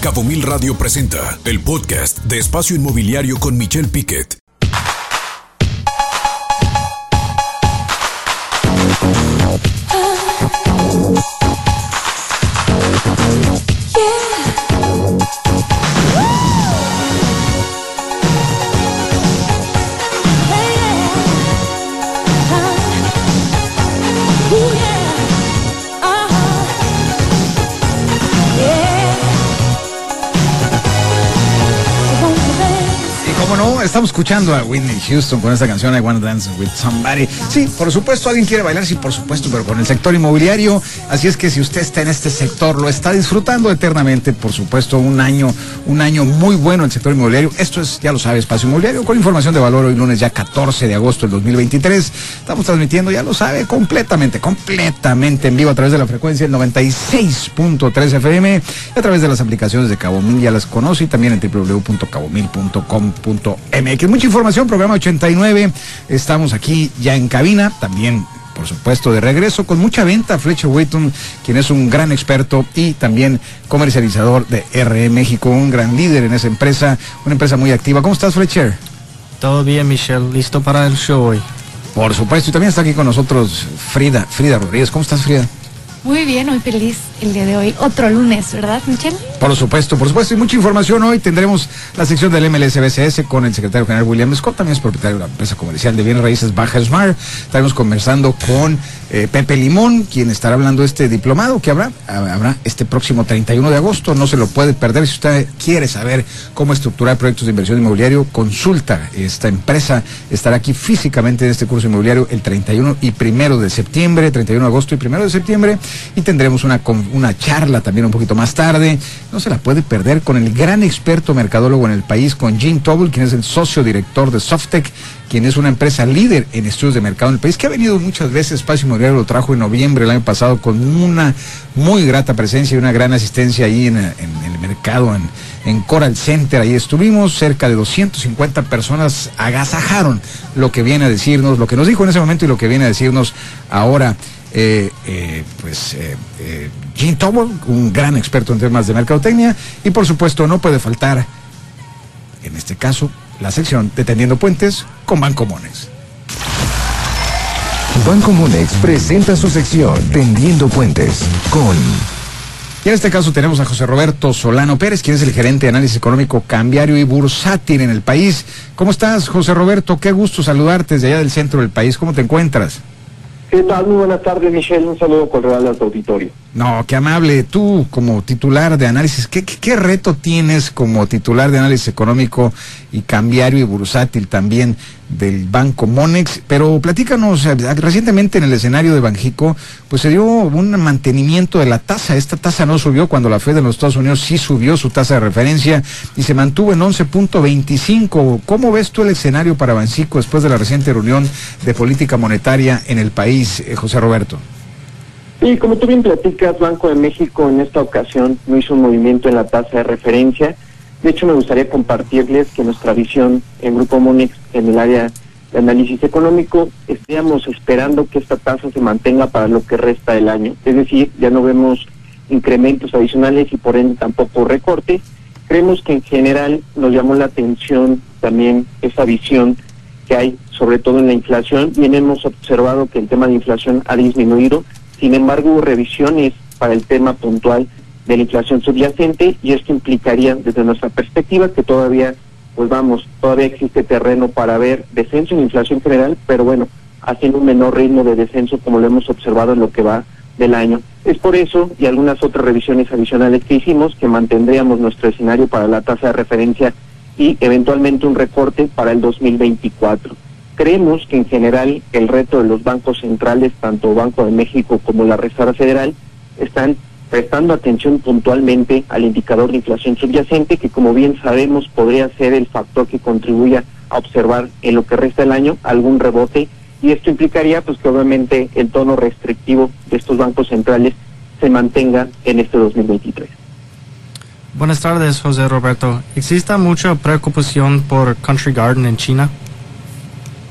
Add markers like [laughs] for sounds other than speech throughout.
Cabo Mil Radio presenta el podcast de Espacio Inmobiliario con Michelle Piquet. Estamos escuchando a Whitney Houston con esta canción I Wanna Dance with Somebody. Sí, por supuesto, alguien quiere bailar, sí, por supuesto, pero con el sector inmobiliario. Así es que si usted está en este sector, lo está disfrutando eternamente, por supuesto, un año, un año muy bueno en el sector inmobiliario. Esto es, ya lo sabe, Espacio Inmobiliario, con información de valor hoy lunes ya 14 de agosto del 2023. Estamos transmitiendo, ya lo sabe, completamente, completamente en vivo a través de la frecuencia del 96.3 FM y a través de las aplicaciones de Cabo Mil, ya las conoce, y también en www.cabomil.com.mx MX. Mucha información, programa 89. Estamos aquí ya en cabina, también por supuesto, de regreso con mucha venta. Fletcher Wayton, quien es un gran experto y también comercializador de RE México, un gran líder en esa empresa, una empresa muy activa. ¿Cómo estás, Fletcher? Todo bien, Michelle. Listo para el show hoy. Por supuesto, y también está aquí con nosotros Frida, Frida Rodríguez. ¿Cómo estás, Frida? Muy bien, muy feliz el día de hoy. Otro lunes, ¿verdad, Michelle? Por supuesto, por supuesto. Y mucha información hoy. Tendremos la sección del MLSBCS con el secretario general William Scott, también es propietario de la empresa comercial de bienes raíces Baja Smart. Estaremos conversando con eh, Pepe Limón, quien estará hablando de este diplomado que habrá, habrá este próximo 31 de agosto. No se lo puede perder. Si usted quiere saber cómo estructurar proyectos de inversión inmobiliario, consulta. Esta empresa estará aquí físicamente en este curso inmobiliario el 31 y primero de septiembre, 31 de agosto y primero de septiembre. Y tendremos una, una charla también un poquito más tarde. No se la puede perder con el gran experto mercadólogo en el país, con Jim Tobel, quien es el socio director de Softec quien es una empresa líder en estudios de mercado en el país, que ha venido muchas veces, Espacio Inmobiliario lo trajo en noviembre del año pasado con una muy grata presencia y una gran asistencia ahí en, el mercado, en, en, Coral Center. Ahí estuvimos, cerca de 250 personas agasajaron lo que viene a decirnos, lo que nos dijo en ese momento y lo que viene a decirnos ahora. Eh, eh, pues eh, eh Jim Tobol, un gran experto en temas de mercadotecnia, y por supuesto no puede faltar, en este caso, la sección de Tendiendo Puentes con Banco Monex. Banco Monex presenta su sección Tendiendo Puentes con... Y en este caso tenemos a José Roberto Solano Pérez, quien es el gerente de análisis económico cambiario y bursátil en el país. ¿Cómo estás, José Roberto? Qué gusto saludarte desde allá del centro del país. ¿Cómo te encuentras? ¿Qué tal? Muy buenas tardes, Michelle. Un saludo cordial a tu auditorio. No, qué amable. Tú, como titular de análisis, ¿qué, qué, reto tienes como titular de análisis económico y cambiario y bursátil también del Banco Monex? Pero platícanos, recientemente en el escenario de Banjico, pues se dio un mantenimiento de la tasa. Esta tasa no subió cuando la Fed de los Estados Unidos sí subió su tasa de referencia y se mantuvo en 11.25. ¿Cómo ves tú el escenario para Banjico después de la reciente reunión de política monetaria en el país, eh, José Roberto? Y como tú bien platicas, Banco de México en esta ocasión no hizo un movimiento en la tasa de referencia. De hecho, me gustaría compartirles que nuestra visión en Grupo Monex en el área de análisis económico, estamos esperando que esta tasa se mantenga para lo que resta del año. Es decir, ya no vemos incrementos adicionales y por ende tampoco recortes. Creemos que en general nos llamó la atención también esa visión que hay, sobre todo en la inflación. Bien hemos observado que el tema de inflación ha disminuido, sin embargo, revisiones para el tema puntual de la inflación subyacente y esto implicaría desde nuestra perspectiva que todavía, pues vamos, todavía existe terreno para ver descenso en inflación general, pero bueno, haciendo un menor ritmo de descenso como lo hemos observado en lo que va del año. Es por eso y algunas otras revisiones adicionales que hicimos que mantendríamos nuestro escenario para la tasa de referencia y eventualmente un recorte para el 2024. Creemos que en general el reto de los bancos centrales, tanto Banco de México como la Reserva Federal, están prestando atención puntualmente al indicador de inflación subyacente, que como bien sabemos podría ser el factor que contribuya a observar en lo que resta del año algún rebote, y esto implicaría pues que obviamente el tono restrictivo de estos bancos centrales se mantenga en este 2023. Buenas tardes, José Roberto. ¿Existe mucha preocupación por Country Garden en China?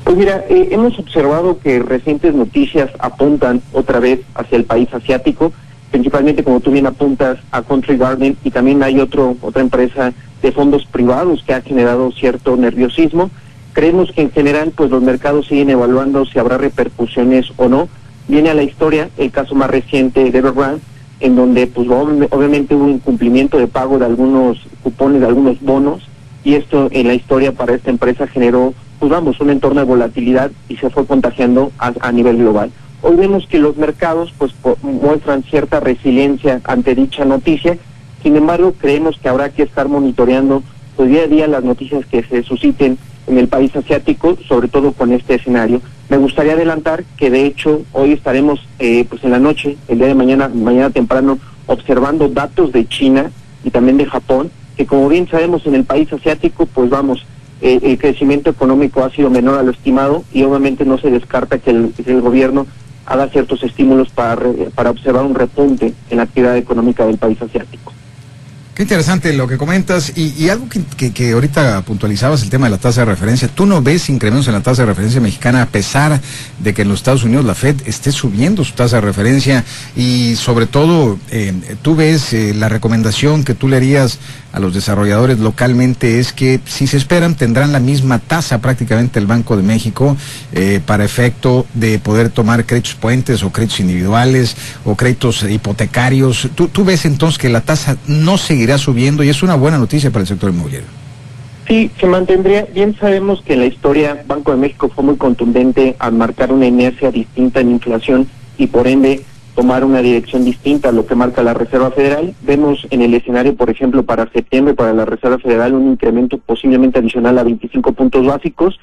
Pues mira, eh, hemos observado que recientes noticias apuntan otra vez hacia el país asiático. Principalmente como tú bien apuntas a Country Garden y también hay otro otra empresa de fondos privados que ha generado cierto nerviosismo. Creemos que en general pues los mercados siguen evaluando si habrá repercusiones o no. Viene a la historia el caso más reciente de Evergrande, en donde pues obviamente hubo incumplimiento de pago de algunos cupones, de algunos bonos, y esto en la historia para esta empresa generó, pues vamos, un entorno de volatilidad y se fue contagiando a, nivel global. Hoy vemos que los mercados pues muestran cierta resiliencia ante dicha noticia, sin embargo creemos que habrá que estar monitoreando pues, día a día las noticias que se susciten en el país asiático, sobre todo con este escenario. Me gustaría adelantar que de hecho hoy estaremos eh, pues en la noche, el día de mañana, mañana temprano, observando datos de China y también de Japón, que como bien sabemos en el país asiático, pues vamos, eh, el crecimiento económico ha sido menor a lo estimado y obviamente no se descarta que el, el gobierno haga ciertos estímulos para, para observar un repunte en la actividad económica del país asiático. Qué interesante lo que comentas y, algo que, que, ahorita puntualizabas el tema de la tasa de referencia. ¿Tú no ves incrementos en la tasa de referencia mexicana a pesar de que en los Estados Unidos la Fed esté subiendo su tasa de referencia y sobre todo eh, tú ves eh, la recomendación que tú le harías a los desarrolladores localmente es que si se esperan tendrán la misma tasa prácticamente el Banco de México eh, para efecto de poder tomar créditos puentes o créditos individuales o créditos hipotecarios. ¿Tú, tú ves entonces que la tasa no seguirá subiendo y es una buena noticia para el sector inmobiliario? Sí, se mantendría. Bien sabemos que en la historia Banco de México fue muy contundente al marcar una inercia distinta en inflación y por ende tomar una dirección distinta a lo que marca la Reserva Federal. Vemos en el escenario, por ejemplo, para septiembre para la Reserva Federal un incremento posiblemente adicional a 25 puntos básicos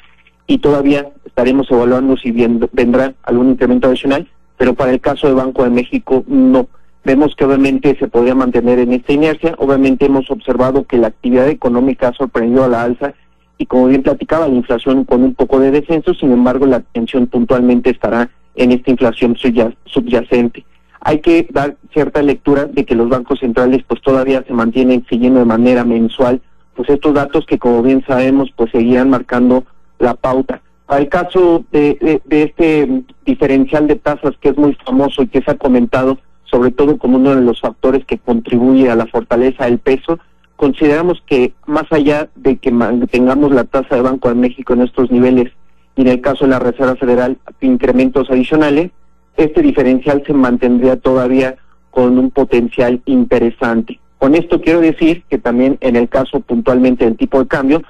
y todavía estaremos evaluando si vendrá algún incremento adicional, pero para el caso de Banco de México no. Vemos que obviamente se podría mantener en esta inercia. Obviamente hemos observado que la actividad económica ha sorprendido a la alza y como bien platicaba, la inflación con un poco de descenso, sin embargo la atención puntualmente estará en esta inflación subyacente. Hay que dar cierta lectura de que los bancos centrales pues todavía se mantienen siguiendo de manera mensual pues estos datos que como bien sabemos pues seguirán marcando la pauta. Para el caso de, de, este diferencial de tasas que es muy famoso y que se ha comentado sobre todo como uno de los factores que contribuye a la fortaleza del peso, consideramos que más allá de que mantengamos la tasa de Banco de México en estos niveles y en el caso de la Reserva Federal incrementos adicionales, este diferencial se mantendría todavía con un potencial interesante. Con esto quiero decir que también en el caso puntualmente del tipo de cambio,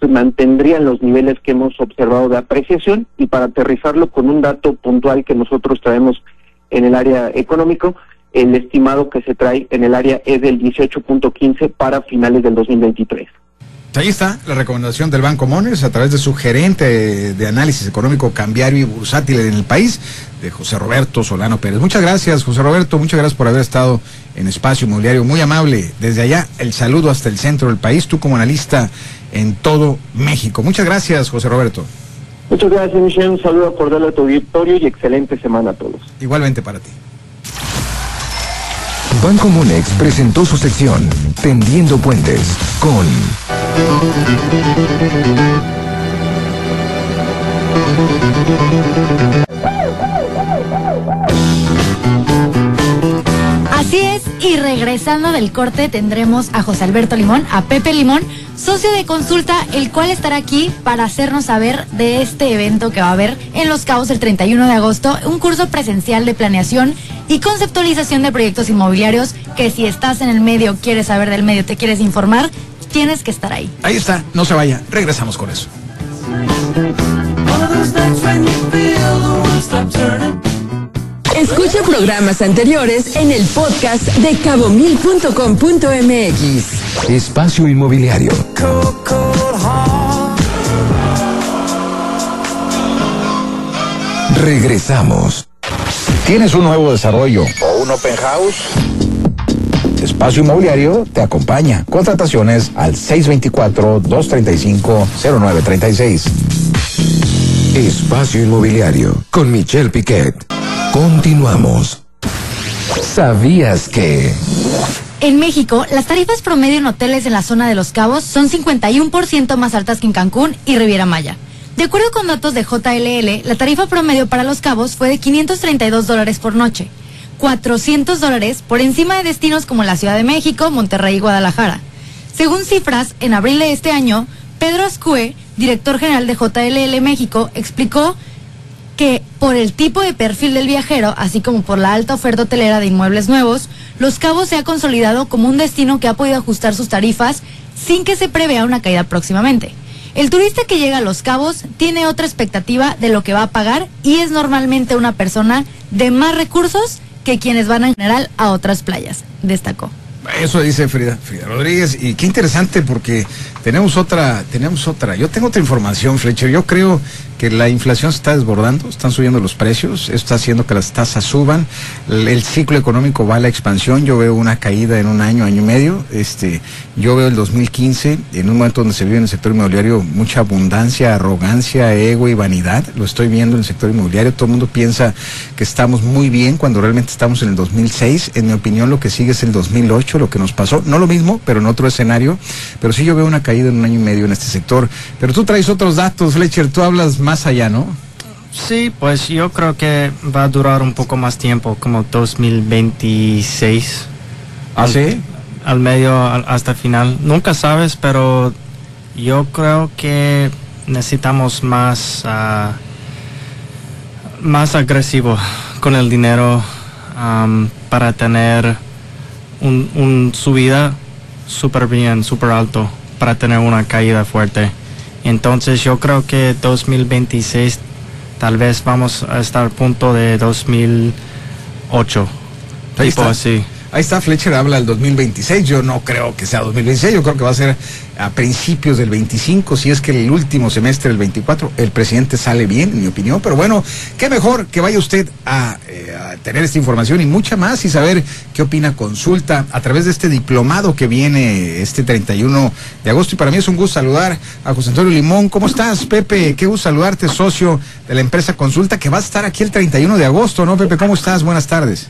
se mantendrían los niveles que hemos observado de apreciación y para aterrizarlo con un dato puntual que nosotros traemos en el área económico, el estimado que se trae en el área es del 18.15 para finales del 2023. Ahí está la recomendación del Banco Mones a través de su gerente de análisis económico cambiario y bursátil en el país, de José Roberto Solano Pérez. Muchas gracias, José Roberto, muchas gracias por haber estado en Espacio Inmobiliario. Muy amable. Desde allá, el saludo hasta el centro del país, tú como analista en todo México. Muchas gracias, José Roberto. Muchas gracias, Michelle. Un saludo cordial a tu auditorio y excelente semana a todos. Igualmente para ti. Banco Monex presentó su sección Tendiendo Puentes con Así es, y regresando del corte tendremos a José Alberto Limón, a Pepe Limón, socio de consulta, el cual estará aquí para hacernos saber de este evento que va a haber en Los Cabos el 31 de agosto, un curso presencial de planeación y conceptualización de proyectos inmobiliarios que si estás en el medio, quieres saber del medio, te quieres informar, tienes que estar ahí. Ahí está, no se vaya, regresamos con eso. Escucha programas anteriores en el podcast de cabomil.com.mx. Espacio Inmobiliario. Regresamos. ¿Tienes un nuevo desarrollo o un open house? Espacio Inmobiliario te acompaña. Contrataciones al 624-235-0936. Espacio Inmobiliario con Michelle Piquet. Continuamos. ¿Sabías que... En México, las tarifas promedio en hoteles en la zona de Los Cabos son 51% más altas que en Cancún y Riviera Maya. De acuerdo con datos de JLL, la tarifa promedio para Los Cabos fue de 532 dólares por noche 400 dólares por encima de destinos como la Ciudad de México, Monterrey y Guadalajara. Según cifras, en abril de este año, Pedro Ascue, director general de JLL México, explicó que por el tipo de perfil del viajero, así como por la alta oferta hotelera de inmuebles nuevos, Los Cabos se ha consolidado como un destino que ha podido ajustar sus tarifas sin que se prevea una caída próximamente. El turista que llega a Los Cabos tiene otra expectativa de lo que va a pagar y es normalmente una persona de más recursos que quienes van en general a otras playas, destacó. Eso dice Frida, Rodríguez. Y qué interesante porque tenemos otra, tenemos otra. Yo tengo otra información, Fletcher. Yo creo que la inflación se está desbordando, están subiendo los precios, esto está haciendo que las tasas suban, el, el ciclo económico va a la expansión, yo veo una caída en un año, año y medio, este, yo veo el 2015, en un momento donde se vive en el sector inmobiliario mucha abundancia, arrogancia, ego y vanidad, lo estoy viendo en el sector inmobiliario, todo el mundo piensa que estamos muy bien cuando realmente estamos en el 2006, en mi opinión lo que sigue es el 2008, lo que nos pasó, no lo mismo, pero en otro escenario, pero sí yo veo una caída en un año y medio en este sector, pero tú traes otros datos, Fletcher, tú hablas más allá, ¿no? Sí, pues yo creo que va a durar un poco más tiempo, como 2026. ¿Ah, al, sí? Al medio, al- hasta el final. Nunca sabes, pero yo creo que necesitamos más, ah, más agresivo con el dinero am, para tener un, un subida súper bien, súper alto, para tener una caída fuerte. Entonces yo creo que 2026 tal vez vamos a estar a punto de 2008. Ahí tipo está. así. Ahí está, Fletcher habla del 2026. Yo no creo que sea 2026, yo creo que va a ser a principios del 25, si es que el último semestre del 24 el presidente sale bien, en mi opinión. Pero bueno, qué mejor que vaya usted a, eh, a tener esta información y mucha más y saber qué opina consulta a través de este diplomado que viene este 31 de agosto. Y para mí es un gusto saludar a José Antonio Limón. ¿Cómo estás, Pepe? Qué gusto saludarte, socio de la empresa Consulta, que va a estar aquí el 31 de agosto, ¿no, Pepe? ¿Cómo estás? Buenas tardes.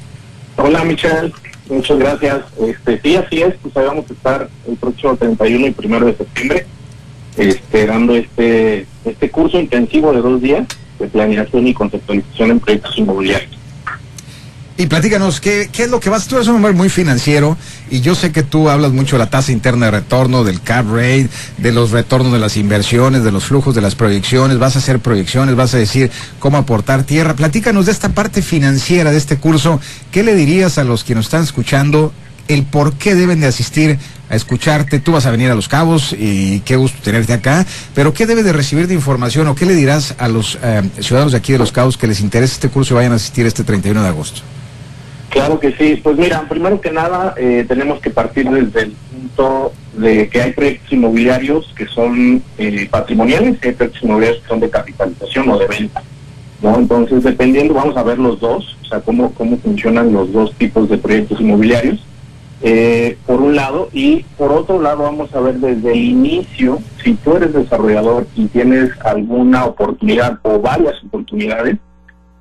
Hola Michelle, muchas gracias. Este, sí, así es, pues ahí vamos a estar el próximo 31 y primero de septiembre este, dando este, este curso intensivo de dos días de planeación y conceptualización en proyectos inmobiliarios. Y platícanos, ¿qué, ¿qué es lo que vas? Tú eres un hombre muy financiero y yo sé que tú hablas mucho de la tasa interna de retorno, del cap rate, de los retornos de las inversiones, de los flujos de las proyecciones, vas a hacer proyecciones, vas a decir cómo aportar tierra. Platícanos de esta parte financiera de este curso. ¿Qué le dirías a los que nos están escuchando? El por qué deben de asistir a escucharte. Tú vas a venir a Los Cabos y qué gusto tenerte acá. Pero ¿qué debe de recibir de información o qué le dirás a los eh, ciudadanos de aquí de Los Cabos que les interese este curso y vayan a asistir este 31 de agosto? Claro que sí. Pues mira, primero que nada eh, tenemos que partir desde el punto de que hay proyectos inmobiliarios que son eh, patrimoniales y hay proyectos inmobiliarios que son de capitalización o de venta. ¿no? Entonces, dependiendo, vamos a ver los dos, o sea, cómo, cómo funcionan los dos tipos de proyectos inmobiliarios, eh, por un lado, y por otro lado vamos a ver desde el inicio, si tú eres desarrollador y tienes alguna oportunidad o varias oportunidades,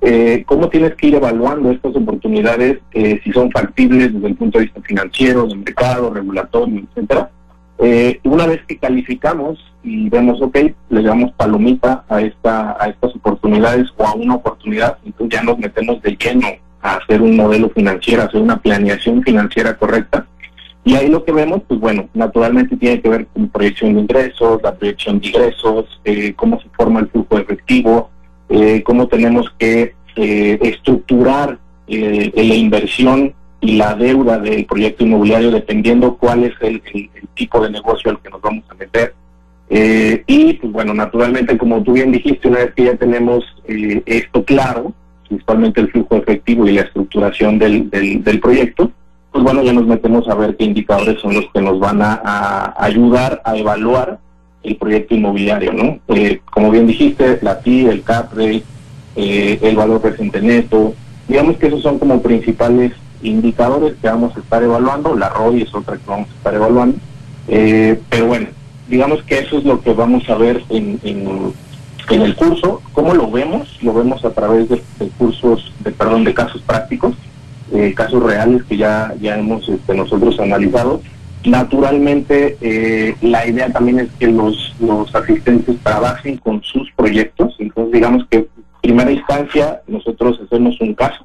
eh, cómo tienes que ir evaluando estas oportunidades, eh, si son factibles desde el punto de vista financiero, de mercado, regulatorio, etcétera. Eh, una vez que calificamos y vemos, ok, le damos palomita a esta a estas oportunidades o a una oportunidad, entonces ya nos metemos de lleno a hacer un modelo financiero, hacer una planeación financiera correcta. Y ahí lo que vemos, pues bueno, naturalmente tiene que ver con proyección de ingresos, la proyección de ingresos, eh, cómo se forma el flujo efectivo, eh, cómo tenemos que eh, estructurar eh, la inversión y la deuda del proyecto inmobiliario dependiendo cuál es el, tipo de negocio al que nos vamos a meter. Eh, y pues bueno, naturalmente, como tú bien dijiste, una vez que ya tenemos eh, esto claro, principalmente el flujo efectivo y la estructuración del, del, proyecto, pues bueno, ya nos metemos a ver qué indicadores son los que nos van a ayudar a evaluar el proyecto inmobiliario, ¿no? Eh, como bien dijiste, la TI, el cap rate, eh, el valor presente neto, digamos que esos son como principales indicadores que vamos a estar evaluando, la ROI es otra que vamos a estar evaluando, eh, pero bueno, digamos que eso es lo que vamos a ver en, en, en el curso, ¿cómo lo vemos? Lo vemos a través de, de cursos, de perdón, de casos prácticos, eh, casos reales que ya, ya hemos este, nosotros analizado. Naturalmente, eh, la idea también es que los, los asistentes trabajen con sus proyectos. Entonces, digamos que en primera instancia nosotros hacemos un caso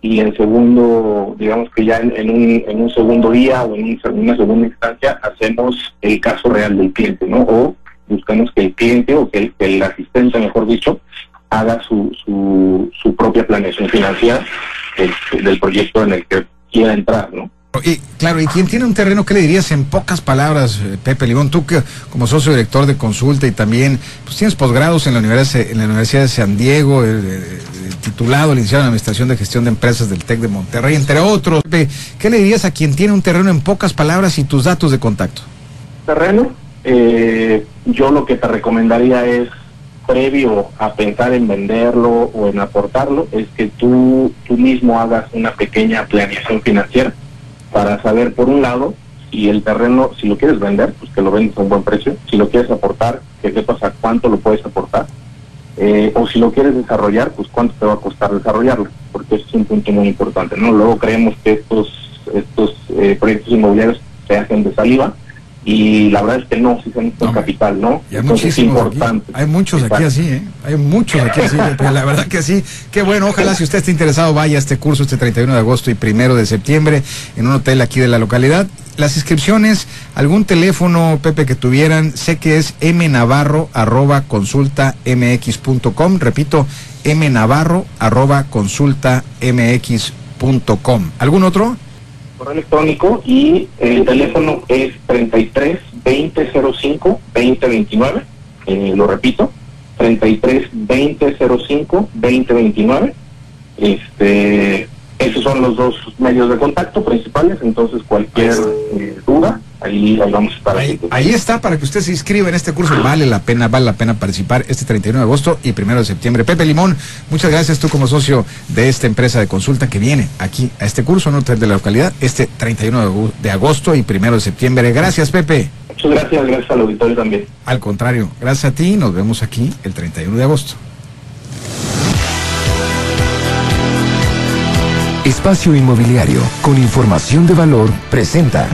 y en segundo, digamos que ya en, un, en un segundo día o en un- en una segunda instancia hacemos el caso real del cliente, ¿no? O buscamos que el cliente o que el, que el asistente, mejor dicho, haga su, su, su propia planeación financiera del proyecto en el que quiera entrar, ¿no? Y claro, y quien tiene un terreno, ¿qué le dirías en pocas palabras, eh, Pepe Limón? Tú que como socio director de consulta y también pues tienes posgrados en la Universidad en la Universidad de San Diego, eh, eh, titulado licenciado en Administración de Gestión de Empresas del TEC de Monterrey, entre otros. Pepe, ¿qué le dirías a quien tiene un terreno en pocas palabras y tus datos de contacto? terreno, eh, yo lo que te recomendaría es, previo a pensar en venderlo o en aportarlo, es que tú, tú mismo hagas una pequeña planeación financiera para saber, por un lado, si el terreno, si lo quieres vender, pues que lo vendes a un buen precio, si lo quieres aportar, que sepas a cuánto lo puedes aportar, eh, o si lo quieres desarrollar, pues cuánto te va a costar desarrollarlo, porque eso es un punto muy importante, ¿no? Luego creemos que estos, estos eh, proyectos inmobiliarios se hacen de saliva, y la verdad es que no, si necesita No, capital, ¿no? Y hay Entonces es aquí. importante. Hay muchos aquí así, ¿eh? Hay muchos aquí así. [laughs] Pepe, la verdad que sí. Qué bueno. Ojalá si usted está interesado vaya a este curso este 31 de agosto y primero de septiembre en un hotel aquí de la localidad. Las inscripciones, algún teléfono, Pepe, que tuvieran, sé que es mnavarro arroba consulta mx.com. Repito, mnavarro arroba consulta mx.com. ¿Algún otro? Correo electrónico y el teléfono es 33 2005 2029. Eh, lo repito, 33 2005 2029. Este, esos son los dos medios de contacto principales, entonces cualquier eh, duda, ahí, ahí vamos a estar. Ahí, ahí está para que usted se inscriba en este curso. Vale la pena, vale la pena participar este 31 de agosto y primero de septiembre. Pepe Limón, muchas gracias tú como socio de esta empresa de consulta que viene aquí a este curso hotel de la localidad este 31 de agosto y primero de septiembre. Gracias, Pepe. Muchas gracias, gracias al auditorio también. Al contrario, gracias a ti. Nos vemos aquí el 31 de agosto. Espacio Inmobiliario con información de valor presenta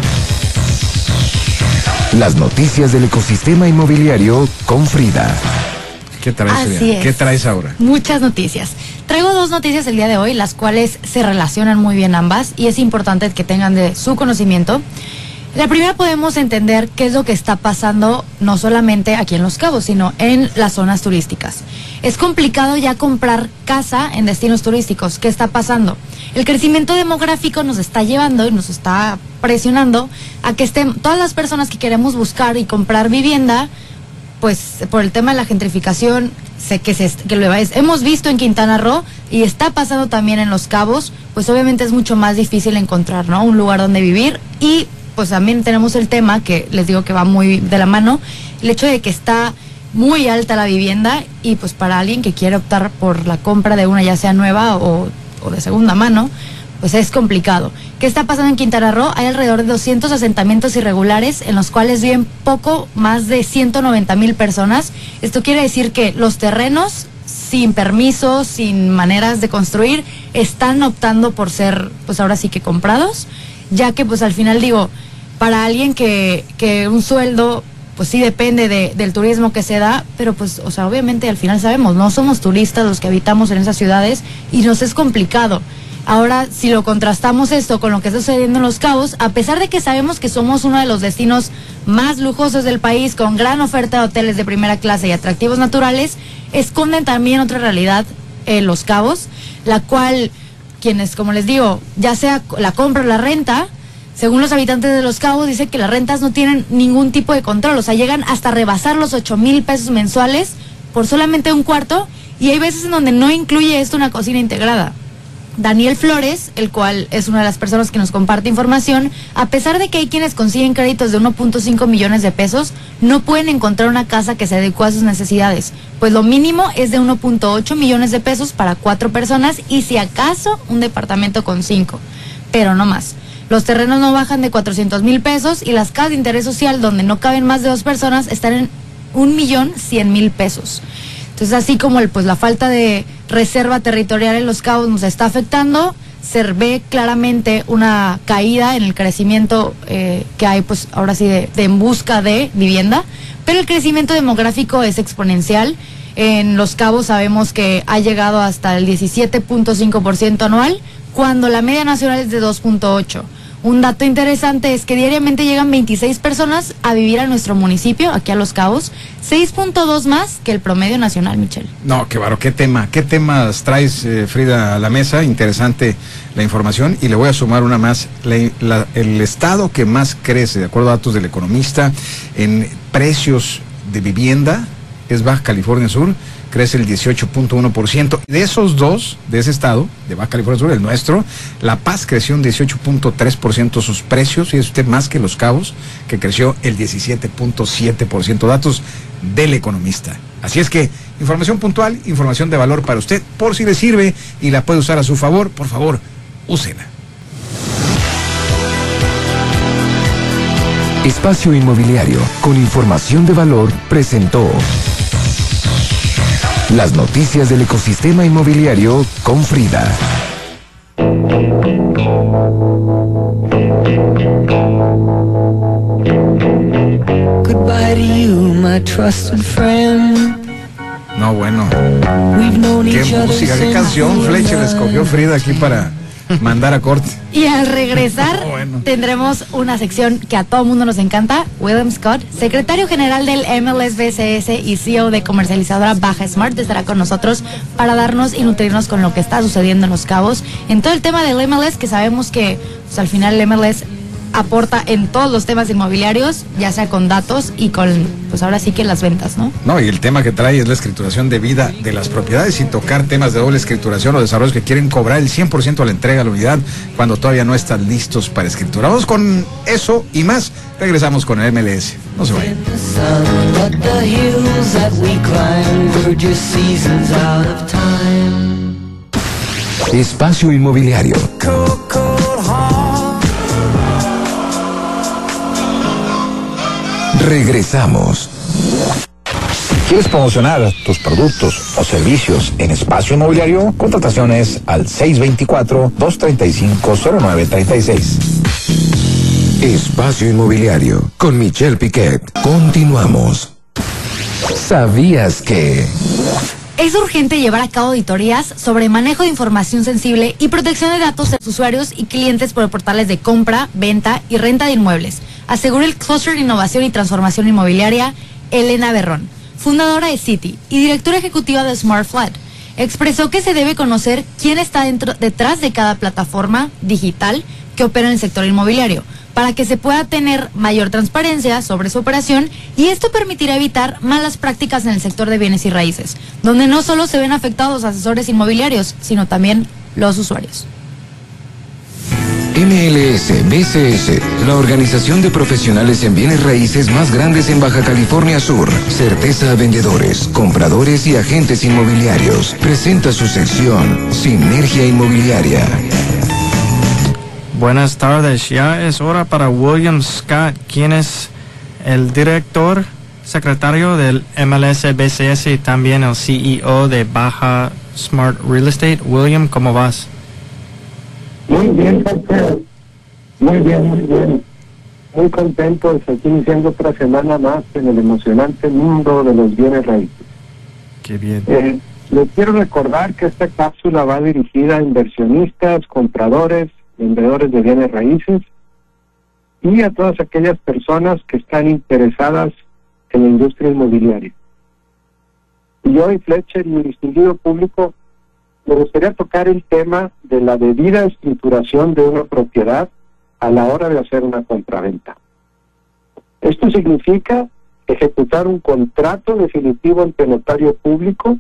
las noticias del ecosistema inmobiliario con Frida. ¿Qué traes? Así es. ¿Qué traes ahora? Muchas noticias. Traigo dos noticias el día de hoy, las cuales se relacionan muy bien ambas y es importante que tengan de su conocimiento. La primera podemos entender qué es lo que está pasando no solamente aquí en Los Cabos, sino en las zonas turísticas. Es complicado ya comprar casa en destinos turísticos. ¿Qué está pasando? El crecimiento demográfico nos está llevando y nos está presionando a que estén todas las personas que queremos buscar y comprar vivienda, pues por el tema de la gentrificación, sé que, se, lo es- hemos visto en Quintana Roo y está pasando también en Los Cabos, pues obviamente es mucho más difícil encontrar, ¿no? Un lugar donde vivir y pues también tenemos el tema que les digo que va muy de la mano, el hecho de que está muy alta la vivienda y pues para alguien que quiere optar por la compra de una ya sea nueva o, o de segunda mano, pues es complicado. ¿Qué está pasando en Quintana Roo? Hay alrededor de 200 asentamientos irregulares en los cuales viven poco más de 190 mil personas. Esto quiere decir que los terrenos sin permisos, sin maneras de construir, están optando por ser, pues ahora sí que comprados, ya que pues al final digo, para alguien que, que un sueldo pues sí depende de- del turismo que se da, pero pues, o sea, obviamente al final sabemos, no somos turistas los que habitamos en esas ciudades y nos es complicado. Ahora, si lo contrastamos esto con lo que está sucediendo en Los Cabos, a pesar de que sabemos que somos uno de los destinos más lujosos del país, con gran oferta de hoteles de primera clase y atractivos naturales, esconden también otra realidad en Los Cabos, la cual quienes, como les digo, ya sea la compra o la renta, según los habitantes de Los Cabos, dicen que las rentas no tienen ningún tipo de control, o sea, llegan hasta rebasar los 8 mil pesos mensuales por solamente un cuarto, y hay veces en donde no incluye esto una cocina integrada. Daniel Flores, el cual es una de las personas que nos comparte información, a pesar de que hay quienes consiguen créditos de 1.5 millones de pesos, no pueden encontrar una casa que se adecue a sus necesidades, pues lo mínimo es de 1.8 millones de pesos para cuatro personas y si acaso un departamento con cinco, pero no más. Los terrenos no bajan de 400 mil pesos y las casas de interés social donde no caben más de dos personas están en un millón cien mil pesos. Entonces, así como el, pues, la falta de reserva territorial en los cabos nos está afectando, se ve claramente una caída en el crecimiento eh, que hay, pues ahora sí, de, de en busca de vivienda, pero el crecimiento demográfico es exponencial. En Los Cabos sabemos que ha llegado hasta el 17.5% anual, cuando la media nacional es de 2.8. Un dato interesante es que diariamente llegan 26 personas a vivir a nuestro municipio, aquí a Los Cabos, 6.2 más que el promedio nacional, Michelle. No, qué baro, qué tema, qué temas traes, eh, Frida, a la mesa. Interesante la información. Y le voy a sumar una más. El estado que más crece, de acuerdo a datos del economista, en precios de vivienda es Baja California Sur, crece el 18.1%. De esos dos, de ese estado, de Baja California Sur, el nuestro, La Paz creció un 18.3% sus precios, y es usted más que Los Cabos, que creció el 17.7%. Datos del economista. Así es que, información puntual, información de valor para usted, por si le sirve y la puede usar a su favor, por favor, úsela. Espacio Inmobiliario con información de valor presentó las noticias del ecosistema inmobiliario con Frida. Goodbye to you, my trusted friend. No, bueno. Qué música, qué canción Fletcher escogió Frida aquí para mandar a corte. Y al regresar [laughs] bueno. tendremos una sección que a todo mundo nos encanta. William Scott, secretario general del MLS BCS y CEO de comercializadora Baja Smart, estará con nosotros para darnos y nutrirnos con lo que está sucediendo en Los Cabos. En todo el tema del MLS, que sabemos que pues, al final el MLS aporta en todos los temas inmobiliarios, ya sea con datos y con, pues ahora sí que las ventas, ¿no? No, y el tema que trae es la escrituración de vida de las propiedades y tocar temas de doble escrituración o desarrollos que quieren cobrar el 100% a la entrega a la unidad cuando todavía no están listos para escritura. Vamos con eso y más. Regresamos con el MLS. No se vayan. the sun, Regresamos. ¿Quieres promocionar tus productos o servicios en espacio inmobiliario? Contrataciones al 624-235-0936. Espacio Inmobiliario con Michelle Piquet. Continuamos. ¿Sabías que? Es urgente llevar a cabo auditorías sobre manejo de información sensible y protección de datos de los usuarios y clientes por portales de compra, venta y renta de inmuebles, asegura el Cluster de Innovación y Transformación Inmobiliaria, Elena Berrón, fundadora de City y directora ejecutiva de Smart Flat. Expresó que se debe conocer quién está dentro, detrás de cada plataforma digital que opera en el sector inmobiliario, para que se pueda tener mayor transparencia sobre su operación y esto permitirá evitar malas prácticas en el sector de bienes y raíces, donde no solo se ven afectados los asesores inmobiliarios, sino también los usuarios. MLS BCS, la organización de profesionales en bienes raíces más grandes en Baja California Sur. Certeza a vendedores, compradores y agentes inmobiliarios. Presenta su sección Sinergia Inmobiliaria. Buenas tardes, ya es hora para William Scott, quien es el director secretario del MLS BCS y también el CEO de Baja Smart Real Estate. William, ¿cómo vas? Muy bien, Jorge. Muy bien, muy bien. Muy contentos aquí iniciando otra semana más en el emocionante mundo de los bienes raíces. Qué bien. Eh, les quiero recordar que esta cápsula va dirigida a inversionistas, compradores, vendedores de bienes raíces y a todas aquellas personas que están interesadas en la industria inmobiliaria. Y hoy, Fletcher y mi distinguido público, me gustaría tocar el tema de la debida estructuración de una propiedad a la hora de hacer una compraventa. Esto significa ejecutar un contrato definitivo ante notario público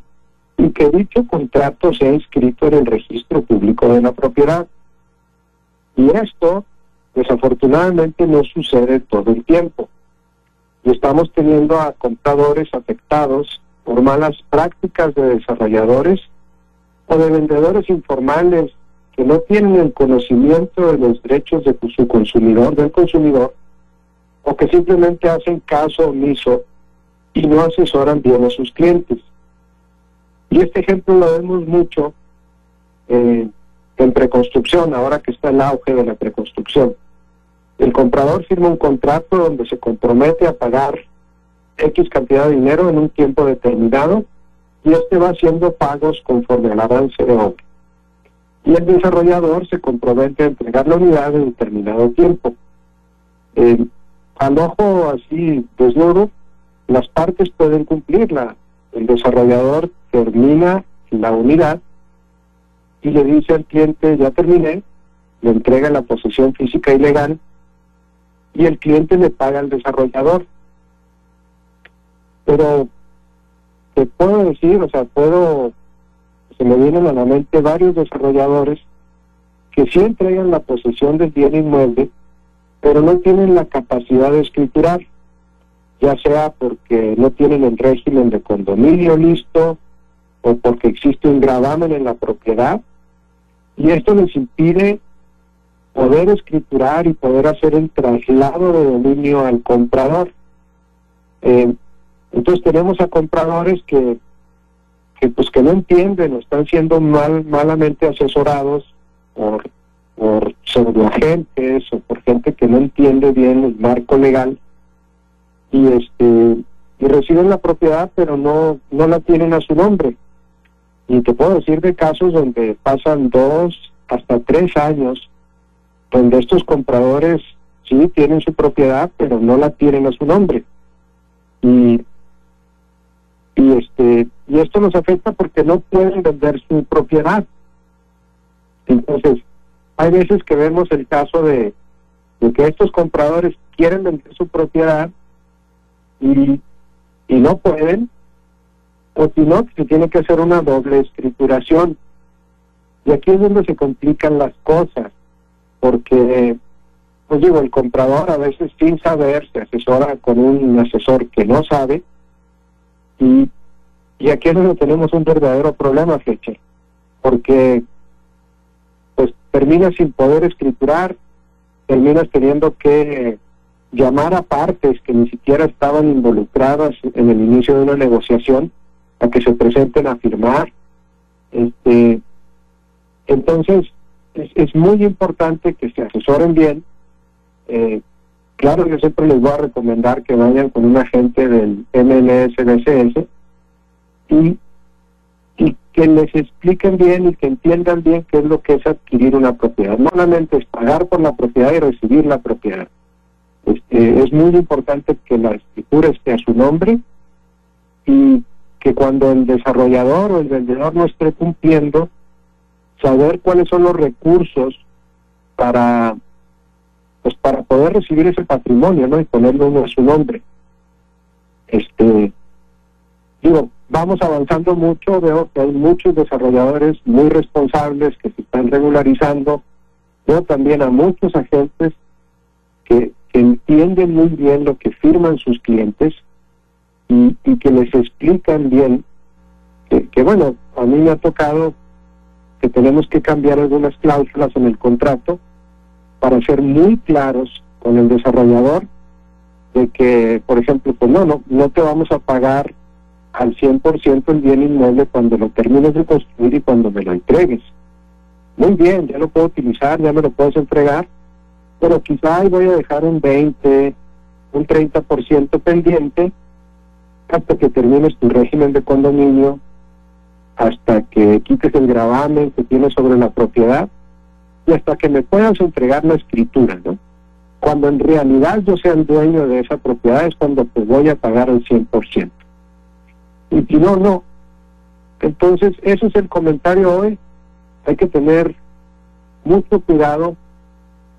y que dicho contrato sea inscrito en el registro público de la propiedad. Y esto, desafortunadamente, no sucede todo el tiempo. Y estamos teniendo a compradores afectados por malas prácticas de desarrolladores o de vendedores informales que no tienen el conocimiento de los derechos de su consumidor, del consumidor, o que simplemente hacen caso omiso y no asesoran bien a sus clientes. Y este ejemplo lo vemos mucho eh, en preconstrucción, ahora que está el auge de la preconstrucción. El comprador firma un contrato donde se compromete a pagar X cantidad de dinero en un tiempo determinado y este va haciendo pagos conforme al avance de obra. y el desarrollador se compromete a entregar la unidad en determinado tiempo. Eh, al ojo así desnudo, las partes pueden cumplirla. El desarrollador termina la unidad y le dice al cliente, ya terminé, le entrega la posesión física y legal y el cliente le paga al desarrollador. Pero te puedo decir, o sea, puedo, se me vienen a la mente varios desarrolladores que sí entregan la posesión del bien inmueble, pero no tienen la capacidad de escriturar, ya sea porque no tienen el régimen de condominio listo o porque existe un gravamen en la propiedad, y esto les impide poder escriturar y poder hacer el traslado de dominio al comprador. Eh, entonces tenemos a compradores que, que pues que no entienden o están siendo mal, malamente asesorados por, por pseudoagentes o por gente que no entiende bien el marco legal y este y reciben la propiedad pero no, no la tienen a su nombre. Y te puedo decir de casos donde pasan dos hasta tres años donde estos compradores sí tienen su propiedad, pero no la tienen a su nombre. Y, y este y esto nos afecta porque no pueden vender su propiedad. Entonces, hay veces que vemos el caso de, que estos compradores quieren vender su propiedad y, y no pueden, o si no, se tiene que hacer una doble escrituración. Y aquí es donde se complican las cosas porque, pues digo, el comprador a veces sin saber se asesora con un asesor que no sabe y, y aquí es donde tenemos un verdadero problema, Fletcher, porque pues terminas sin poder escriturar, terminas teniendo que llamar a partes que ni siquiera estaban involucradas en el inicio de una negociación a que se presenten a firmar. Este, entonces, es, es muy importante que se asesoren bien. Eh, claro, yo siempre les voy a recomendar que vayan con un agente del MLS y, y que les expliquen bien y que entiendan bien qué es lo que es adquirir una propiedad. No solamente es pagar por la propiedad y recibir la propiedad. Este, es muy importante que la escritura esté a su nombre y que cuando el desarrollador o el vendedor no esté cumpliendo, saber cuáles son los recursos para pues para poder recibir ese patrimonio, ¿no? Y ponerlo a su nombre. Este digo, vamos avanzando mucho, veo que hay muchos desarrolladores muy responsables que se están regularizando, veo también a muchos agentes que, entienden muy bien lo que firman sus clientes y, y que les explican bien que, que, bueno, a mí me ha tocado que tenemos que cambiar algunas cláusulas en el contrato para ser muy claros con el desarrollador de que, por ejemplo, pues no, no, no te vamos a pagar al 100% el bien inmueble cuando lo termines de construir y cuando me lo entregues. Muy bien, ya lo puedo utilizar, ya me lo puedes entregar, pero quizá ahí voy a dejar un 20, un 30% pendiente hasta que termines tu régimen de condominio, hasta que quites el gravamen que tienes sobre la propiedad y hasta que me puedas entregar la escritura, ¿no? Cuando en realidad yo sea el dueño de esa propiedad es cuando te voy a pagar el 100%. Y si no, no. Entonces, ese es el comentario hoy. Hay que tener mucho cuidado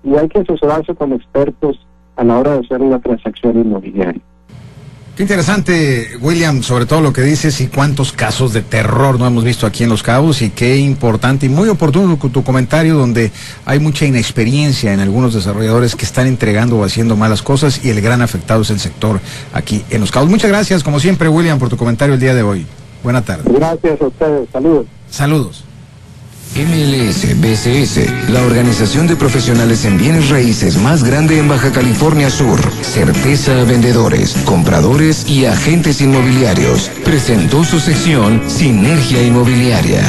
y hay que asesorarse con expertos a la hora de hacer una transacción inmobiliaria. Qué interesante, William, sobre todo lo que dices y cuántos casos de terror no hemos visto aquí en Los Cabos y qué importante y muy oportuno tu comentario donde hay mucha inexperiencia en algunos desarrolladores que están entregando o haciendo malas cosas y el gran afectado es el sector aquí en Los Cabos. Muchas gracias, como siempre, William, por tu comentario el día de hoy. Buena tarde. Gracias a ustedes, saludos. Saludos. MLS BCS, la organización de profesionales en bienes raíces más grande en Baja California Sur, certeza a vendedores, compradores y agentes inmobiliarios, presentó su sección Sinergia Inmobiliaria.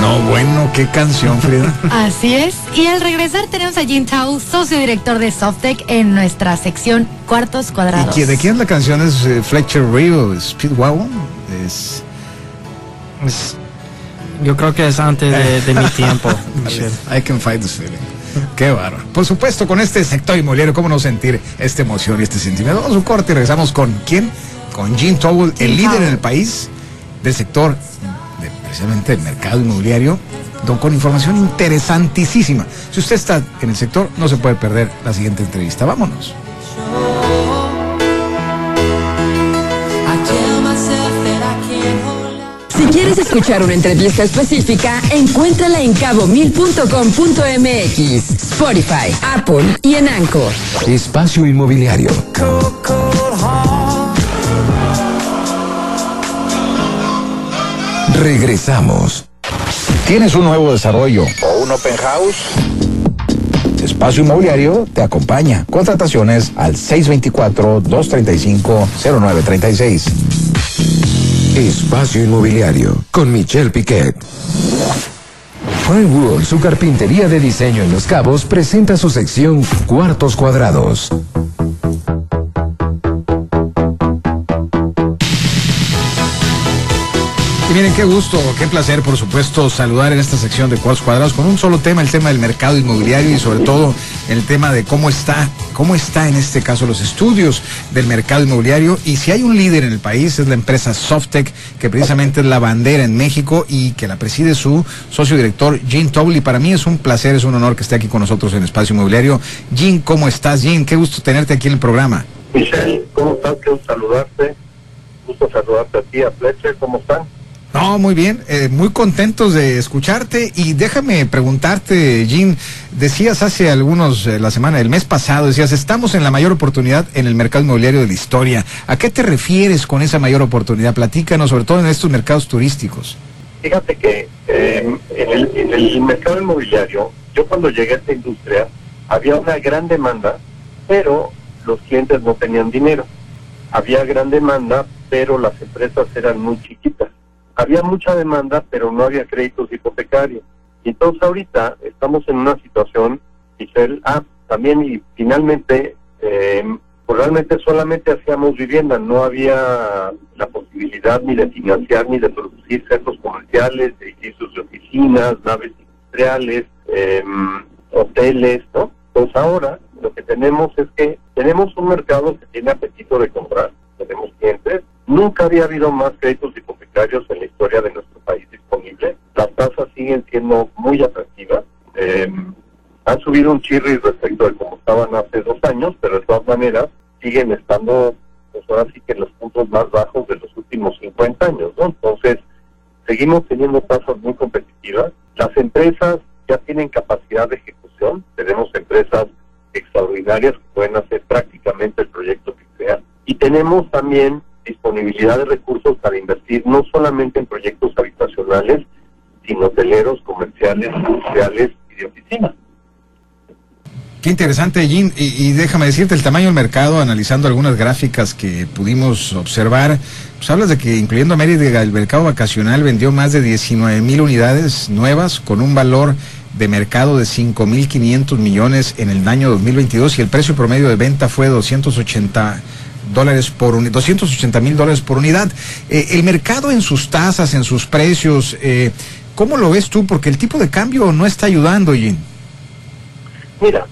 No, bueno, qué canción, Frida. Así es. Y al regresar tenemos a Jin Tao, socio director de Softec, en nuestra sección Cuartos Cuadrados. ¿Y quién- de quién es la canción? ¿Es eh, Fletcher Reeve o Speedwagon? Es Es- yo creo que es antes de, de mi tiempo. [laughs] I can fight this feeling. Qué bárbaro. Por supuesto, con este sector inmobiliario, ¿cómo no sentir esta emoción y este sentimiento? Vamos a un corte y regresamos con quién? Con Gene Towell, el líder en el país del sector, de, precisamente el mercado inmobiliario, con información interesantísima. Si usted está en el sector, no se puede perder la siguiente entrevista. Vámonos. Si quieres escuchar una entrevista específica, encuéntrala en cabomil.com.mx, Spotify, Apple y en Anchor. Espacio Inmobiliario. Regresamos. ¿Tienes un nuevo desarrollo o un open house? Espacio Inmobiliario te acompaña. Contrataciones al 624-235-0936. Espacio Inmobiliario con Michelle Piquet. Pinewood, su carpintería de diseño en Los Cabos, presenta su sección Cuartos Cuadrados. Y miren, qué gusto, qué placer, por supuesto, saludar en esta sección de Cuadros Cuadrados con un solo tema, el tema del mercado inmobiliario y sobre todo el tema de cómo está, cómo está en este caso los estudios del mercado inmobiliario. Y si hay un líder en el país, es la empresa Softec, que precisamente es la bandera en México y que la preside su socio director, Gene Towley. Para mí es un placer, es un honor que esté aquí con nosotros en Espacio Inmobiliario. Gene, ¿cómo estás, Gene? Qué gusto tenerte aquí en el programa. Michelle, ¿cómo estás? Gusto saludarte. Gusto saludarte a ti, a Fletcher, ¿cómo están? No, muy bien, eh, muy contentos de escucharte y déjame preguntarte, Jean, decías hace algunos, eh, la semana, el mes pasado, decías, estamos en la mayor oportunidad en el mercado inmobiliario de la historia. ¿A qué te refieres con esa mayor oportunidad? Platícanos, sobre todo en estos mercados turísticos. Fíjate que el, en el mercado inmobiliario, yo cuando llegué a esta industria, había una gran demanda, pero los clientes no tenían dinero. Había gran demanda, pero las empresas eran muy chiquitas. Había mucha demanda, pero no había créditos hipotecarios. Y entonces ahorita estamos en una situación, Michelle, ah, también y finalmente, eh, pues realmente solamente hacíamos vivienda, no había la posibilidad ni de financiar ni de producir centros comerciales, edificios de oficinas, naves industriales, eh, hoteles, ¿no? Pues ahora lo que tenemos es que tenemos un mercado que tiene apetito de comprar, tenemos clientes, nunca había habido más créditos hipotecarios en la historia de nuestro país disponible, las tasas siguen siendo muy atractivas, eh, han subido un chirri respecto de como estaban hace dos años, pero de todas maneras siguen estando, pues ahora sí que en los puntos más bajos de los últimos 50 años, ¿no? Entonces, seguimos teniendo tasas muy competitivas. Las empresas ya tienen capacidad de ejecución, tenemos empresas extraordinarias que pueden hacer prácticamente el proyecto que sean. Y tenemos también disponibilidad de recursos para invertir no solamente en proyectos habitacionales, sino hoteleros, comerciales, industriales y de oficinas. Qué interesante, Jean. Y, déjame decirte, el tamaño del mercado, analizando algunas gráficas que pudimos observar, pues hablas de que incluyendo Mérida, el mercado vacacional vendió más de 19 mil unidades nuevas con un valor de mercado de 5.500 millones en el año 2022 y el precio promedio de venta fue 280 dólares por unidad, 280 mil dólares por unidad. Eh, el mercado en sus tasas, en sus precios, eh, ¿cómo lo ves tú? Porque el tipo de cambio no está ayudando, Jean. Mira,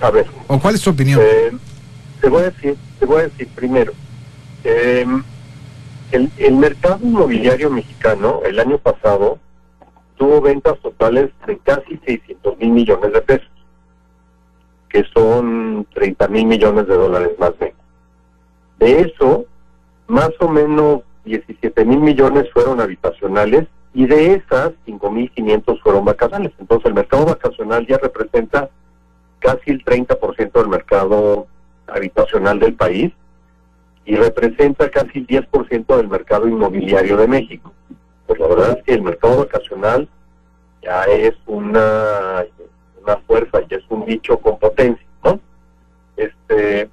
a ver, ¿O cuál es tu opinión? Eh, te voy a decir, te voy a decir primero, eh, el, el mercado inmobiliario mexicano el año pasado tuvo ventas totales de casi 600 mil millones de pesos, que son 30 mil millones de dólares más menos. De eso, más o menos 17 mil millones fueron habitacionales y de esas 5 mil 500 fueron vacacionales. Entonces el mercado vacacional ya representa casi el 30% del mercado habitacional del país y representa casi el 10% del mercado inmobiliario de México. Pues la verdad es que el mercado vacacional ya es una, una fuerza, ya es un bicho con potencia, ¿no? Este,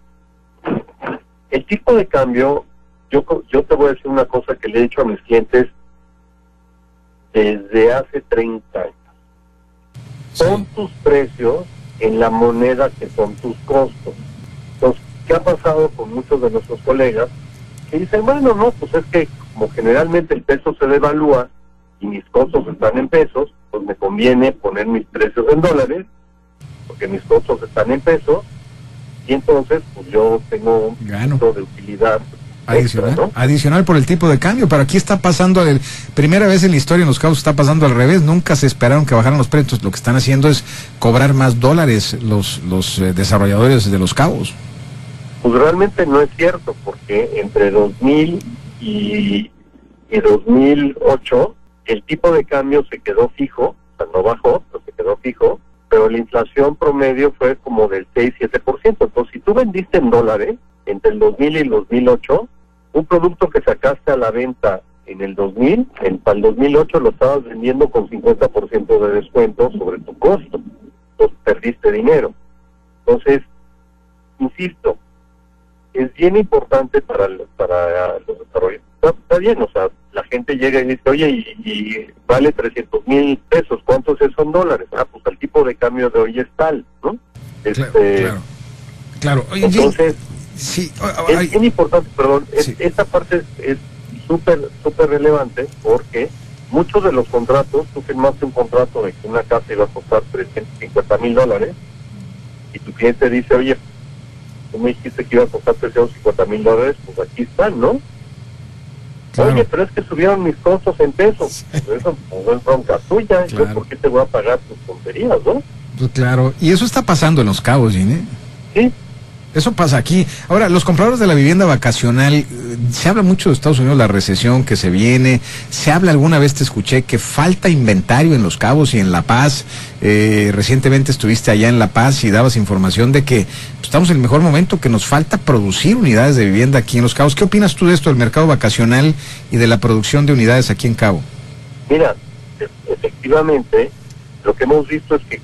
el tipo de cambio, yo, yo te voy a decir una cosa que le he dicho a mis clientes desde hace 30 años. Pon tus precios en la moneda que son tus costos. Entonces, ¿qué ha pasado con muchos de nuestros colegas? Que dicen, bueno, no, pues es que como generalmente el peso se devalúa, y mis costos están en pesos, pues me conviene poner mis precios en dólares, porque mis costos están en pesos, y entonces pues yo tengo un Gano. poquito de utilidad Adicional, extra, ¿no? adicional por el tipo de cambio, pero aquí está pasando, el, primera vez en la historia en los cabos está pasando al revés, nunca se esperaron que bajaran los precios, lo que están haciendo es cobrar más dólares los, los eh, desarrolladores de los cabos. Pues realmente no es cierto, porque entre 2000 y, y 2008 el tipo de cambio se quedó fijo, o sea, no bajó, pero se quedó fijo, pero la inflación promedio fue como del 6-7%. Entonces, si tú vendiste en dólares entre el 2000 y el 2008, un producto que sacaste a la venta en el 2000, en, para el 2008 lo estabas vendiendo con 50% de descuento sobre tu costo. Entonces, perdiste dinero. Entonces, insisto, es bien importante para, para los desarrollos. Está, bien, o sea, la gente llega y dice, oye, y, y vale 300 mil pesos, ¿cuántos son dólares? Ah, pues el tipo de cambio de hoy es tal, ¿no? Claro, Este, claro. Claro, oye, Jim, entonces, sí, es bien importante, perdón, es- esta parte es- es súper, súper relevante porque muchos de los contratos, tú firmaste un contrato de que una casa iba a costar 350 mil dólares y tu cliente dice, oye, tú me dijiste que iba a costar 350 mil dólares, pues aquí están, ¿no? Claro. Oye, pero es que subieron mis costos en pesos. Pues eso no es bronca tuya. Claro. Yo, ¿por qué te voy a pagar tus tonterías, no? pues claro, y eso está pasando en los cabos, ¿eh? Sí, Eso pasa aquí. Ahora, los compradores de la vivienda vacacional, eh, se habla mucho de Estados Unidos, la recesión que se viene. Se habla alguna vez, te escuché, que falta inventario en Los Cabos y en La Paz. Eh, recientemente estuviste allá en La Paz y dabas información de que pues, estamos en el mejor momento, que nos falta producir unidades de vivienda aquí en Los Cabos. ¿Qué opinas tú de esto, del mercado vacacional y de la producción de unidades aquí en Cabo? Mira, e- efectivamente, lo que hemos visto es que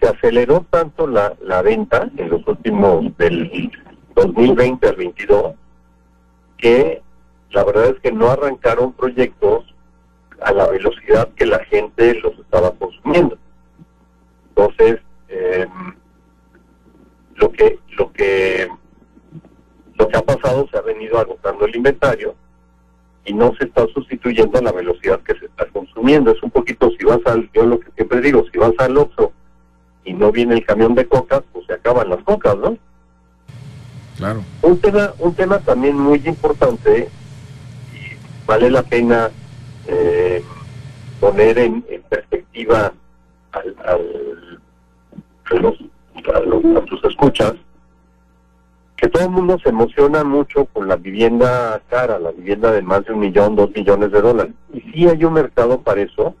se aceleró tanto la, la venta en los últimos del 2020 al 22 que la verdad es que no arrancaron proyectos a la velocidad que la gente los estaba consumiendo. Entonces, eh, lo que lo que lo que ha pasado se ha venido agotando el inventario y no se está sustituyendo a la velocidad que se está consumiendo. Es un poquito, si vas al, yo lo que siempre digo, si vas al Oxxo y no viene el camión de cocas, pues se acaban las cocas, ¿no? Claro. Un tema, un tema también muy importante y vale la pena eh, poner en, en perspectiva al, al- a, los, a, los- a tus escuchas que todo el mundo se emociona mucho con la vivienda cara, la vivienda de más de un millón, dos millones de dólares. Y sí hay un mercado para eso,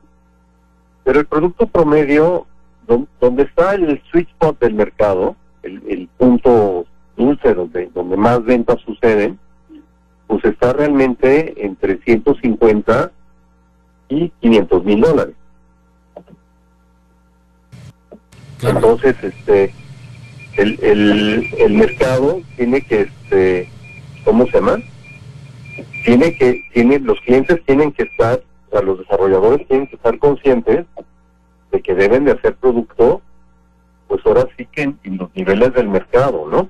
pero el producto promedio, donde está el sweet spot del mercado, el, el punto dulce donde, donde más ventas suceden, pues está realmente entre 150 y 500 mil dólares. Claro. Entonces, este, el, el, el mercado tiene que, este, ¿cómo se llama? Tiene que, tiene, los clientes tienen que estar, o sea, los desarrolladores tienen que estar conscientes de que deben de hacer producto, pues ahora sí que en, en los niveles del mercado, ¿no?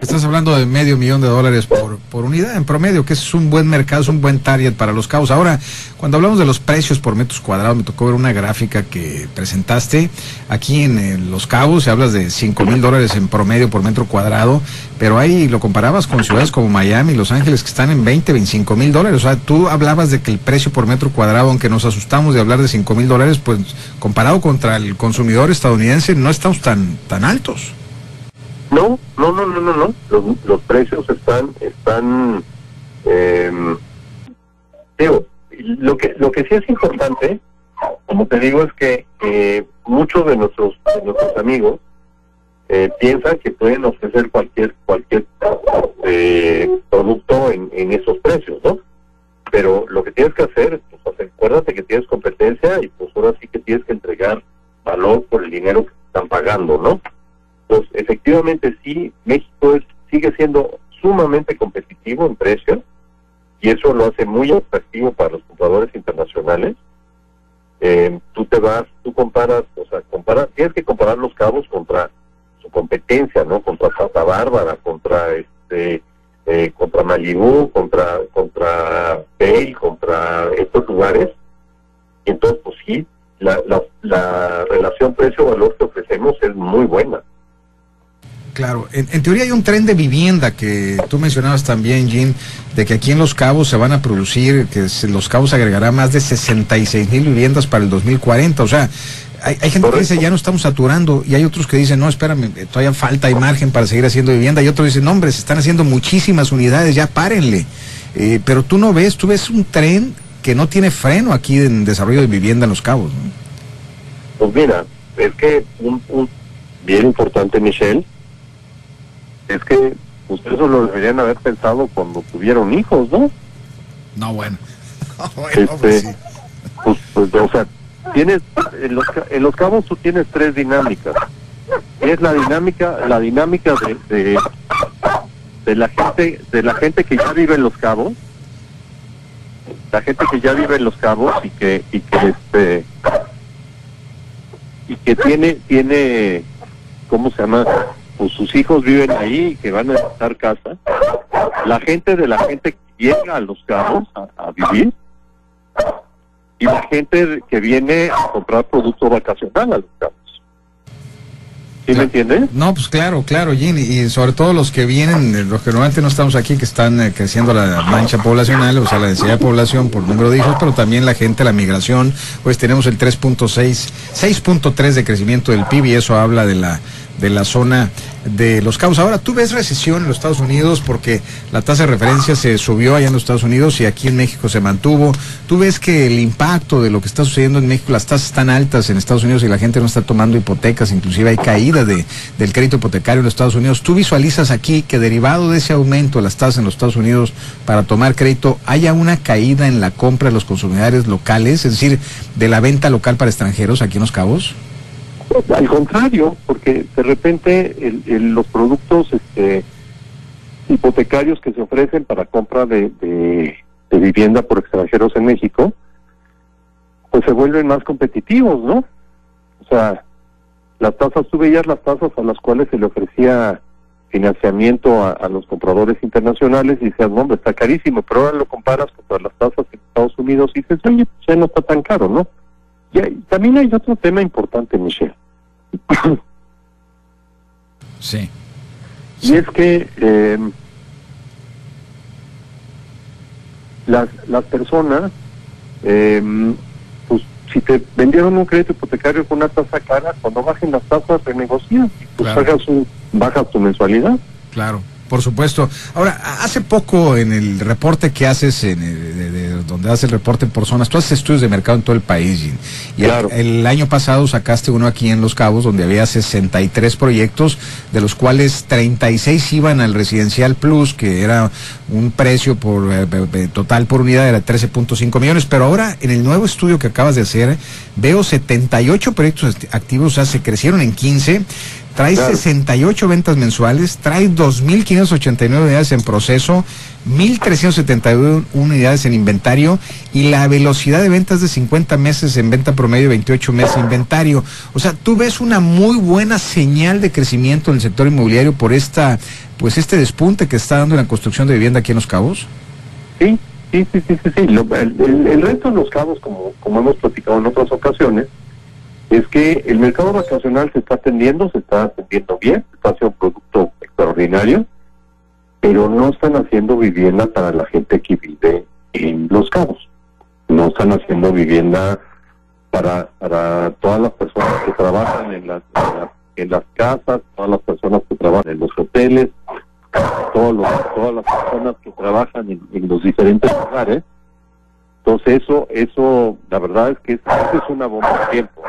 Estás hablando de medio millón de dólares por, por unidad en promedio, que es un buen mercado, es un buen target para los cabos. Ahora, cuando hablamos de los precios por metros cuadrados, me tocó ver una gráfica que presentaste. Aquí en, Los Cabos se hablas de 5 mil dólares en promedio por metro cuadrado, pero ahí lo comparabas con ciudades como Miami, Los Ángeles, que están en 20, 25 mil dólares. O sea, tú hablabas de que el precio por metro cuadrado, aunque nos asustamos de hablar de 5 mil dólares, pues comparado contra el consumidor estadounidense, no estamos tan, tan altos. No, no, no, no, no, no. Los, los precios están, están, eh, digo, lo que, lo que sí es importante, como te digo, es que eh, muchos de nuestros, de nuestros amigos eh, piensan que pueden ofrecer cualquier, cualquier eh, producto en, esos precios, ¿no? Pero lo que tienes que hacer, pues acuérdate que tienes competencia y pues ahora sí que tienes que entregar valor por el dinero que están pagando, ¿no? Pues efectivamente sí, México es, sigue siendo sumamente competitivo en precios y eso lo hace muy atractivo para los compradores internacionales. Eh, tú te vas, tú comparas, o sea, compara, tienes que comparar los cabos contra su competencia, ¿no? Contra Santa Bárbara, contra este, eh, contra Malibu, contra contra Bale, contra estos lugares Entonces, pues sí, la, la, la relación precio-valor que ofrecemos es muy buena. Claro, en, en teoría hay un tren de vivienda que tú mencionabas también, Jim, de que aquí en Los Cabos se van a producir, que se- Los Cabos agregará más de 66 mil viviendas para el 2040. O sea, hay, hay gente que dice ya no estamos saturando y hay otros que dicen, no, espérame, todavía falta, hay margen para seguir haciendo vivienda. Y otros dicen, no, hombre, se están haciendo muchísimas unidades, ya párenle. Eh, pero tú no ves, tú ves un tren que no tiene freno aquí en desarrollo de vivienda en Los Cabos. ¿no? Pues mira, es que un, un bien importante, Michelle, es que ustedes eso lo deberían haber pensado cuando tuvieron hijos, ¿no? No, bueno. [laughs] este, pues, pues, o sea, tienes en los, en los cabos tú tienes tres dinámicas. Es la dinámica, la dinámica de, de, de la gente, de la gente que ya vive en los cabos, la gente que ya vive en los cabos y que, y que este y que tiene, tiene, ¿cómo se llama? Pues sus hijos viven ahí y que van a estar casa. La gente de la gente que llega a los cabos a, a vivir y la gente que viene a comprar producto vacacional a los cabos. ¿Sí me entiendes? No, pues claro, claro, Gin, y sobre todo los que vienen, eh, los que normalmente no estamos aquí, que están eh, creciendo la mancha poblacional, o sea, la densidad de población por número de hijos, pero también la gente, la migración, pues tenemos el 3.6, 6.3 de crecimiento del PIB y eso habla de la de la zona de los cabos. Ahora, ¿tú ves recesión en los Estados Unidos porque la tasa de referencia se subió allá en los Estados Unidos y aquí en México se mantuvo? ¿Tú ves que el impacto de lo que está sucediendo en México, las tasas están altas en Estados Unidos y la gente no está tomando hipotecas, inclusive hay caída de, del crédito hipotecario en los Estados Unidos? ¿Tú visualizas aquí que derivado de ese aumento de las tasas en los Estados Unidos para tomar crédito haya una caída en la compra de los consumidores locales, es decir, de la venta local para extranjeros aquí en Los Cabos? Al contrario, porque de repente el- los productos este, hipotecarios que se ofrecen para compra de, de- vivienda por extranjeros en México, pues se vuelven más competitivos, ¿no? O sea, las tasas, tú veías las tasas a las cuales se le ofrecía financiamiento a, los compradores internacionales y decías, hombre, está carísimo, pero ahora lo comparas contra las tasas en Estados Unidos y dices, oye, pues ya no está tan caro, ¿no? Y hay- también hay otro tema importante, Michelle. [coughs] Sí. Y es que eh, las, las personas, eh, pues si te vendieron un crédito hipotecario con una tasa cara, cuando bajen las tasas renegocias y pues Claro. un, bajas tu mensualidad. Claro, por supuesto. Ahora, hace poco en el reporte que haces, en el- de, de- donde haces el reporte por zonas, tú haces estudios de mercado en todo el país, Jim. Y el- Claro. el, año pasado sacaste uno aquí en Los Cabos, donde había 63 proyectos, de los cuales 36 iban al Residencial Plus, que era un precio por eh, total por unidad, era 13.5 millones. Pero ahora, en el nuevo estudio que acabas de hacer, veo 78 proyectos act- activos, o sea, se crecieron en 15. Trae Claro. 68 ventas mensuales, trae 2.589 unidades en proceso, 1.371 unidades en inventario y la velocidad de ventas de 50 meses en venta promedio, 28 meses en inventario. O sea, tú ves una muy buena señal de crecimiento en el sector inmobiliario por esta, pues este despunte que está dando en la construcción de vivienda aquí en Los Cabos. Sí, sí, sí, sí, sí. sí. Lo- el, el- el resto de los cabos, como, como hemos platicado en otras ocasiones, es que el mercado vacacional se está atendiendo, se está atendiendo bien, está haciendo un producto extraordinario, pero no están haciendo vivienda para la gente que vive en los cabos. No están haciendo vivienda para, para todas las personas que trabajan en las, en las, casas, todas las personas que trabajan en los hoteles, todos los- todas las personas que trabajan en, en los diferentes lugares. Entonces eso, eso, la verdad es que es, eso es una bomba de tiempo.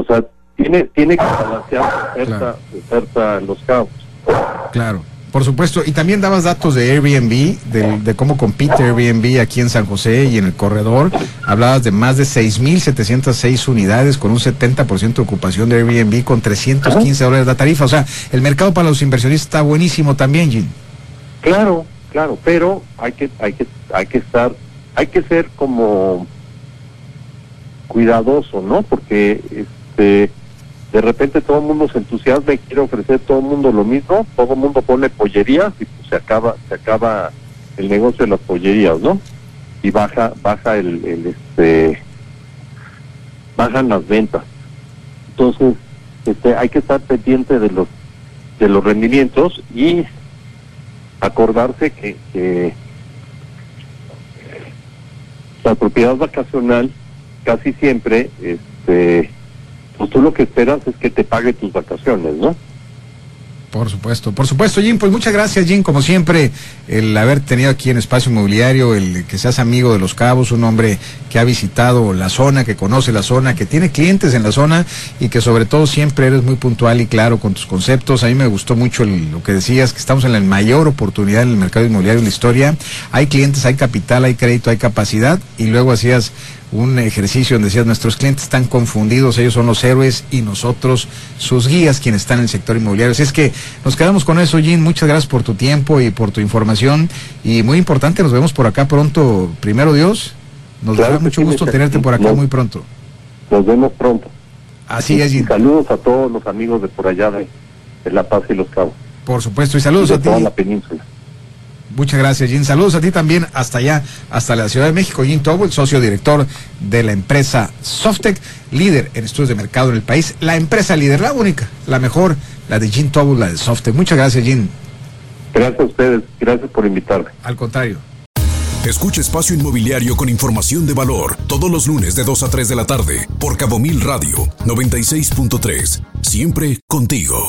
O sea, tiene, tiene que balancear la oferta, Claro. la oferta en los cabos. Claro. Por supuesto, y también dabas datos de Airbnb, de, cómo compite Airbnb aquí en San José y en el corredor. Hablabas de más de 6.706 unidades con un 70% de ocupación de Airbnb con 315 dólares la tarifa. O sea, el mercado para los inversionistas está buenísimo también, Jim. Claro, claro, pero hay que, hay que, hay que estar, hay que ser como cuidadoso, ¿no? Porque de repente todo el mundo se entusiasma y quiere ofrecer todo el mundo lo mismo, todo el mundo pone pollerías y pues se acaba, se acaba el negocio de las pollerías, ¿no? y baja baja el, el, este bajan las ventas entonces este hay que estar pendiente de los de los rendimientos y acordarse que, que la propiedad vacacional casi siempre este pues tú lo que esperas es que te pague tus vacaciones no Por supuesto, por supuesto, Jim. Pues muchas gracias, Jim, como siempre, el haber tenido aquí en Espacio Inmobiliario, el que seas amigo de Los Cabos, un hombre que ha visitado la zona, que conoce la zona, que tiene clientes en la zona y que sobre todo siempre eres muy puntual y claro con tus conceptos. A mí me gustó mucho lo que decías, que estamos en la mayor oportunidad en el mercado inmobiliario de la historia. Hay clientes, hay capital, hay crédito, hay capacidad y luego hacías un ejercicio donde decías, nuestros clientes están confundidos, ellos son los héroes y nosotros sus guías quienes están en el sector inmobiliario. Así es que nos quedamos con eso, Jim. Muchas gracias por tu tiempo y por tu información. Y muy importante, nos vemos por acá pronto. Primero Dios, nos Claro dará mucho sí, gusto tenerte por acá No. muy pronto. nos vemos pronto Así es, Jim. saludos a todos los amigos de por allá de, de La Paz y Los Cabos Por supuesto. Y y saludos de a ti. toda la península Muchas gracias, Jim. Saludos a ti también hasta allá, hasta la Ciudad de México. Jim Towell, socio director de la empresa Softec, líder en estudios de mercado en el país. La empresa líder, la única, la mejor, la de Jim Towell, la de Softec. Muchas gracias, Jim. gracias a ustedes gracias por invitarme Al contrario. Escucha Espacio Inmobiliario con información de valor todos los lunes de 2 a 3 de la tarde por Cabo Mil Radio 96.3. Siempre contigo.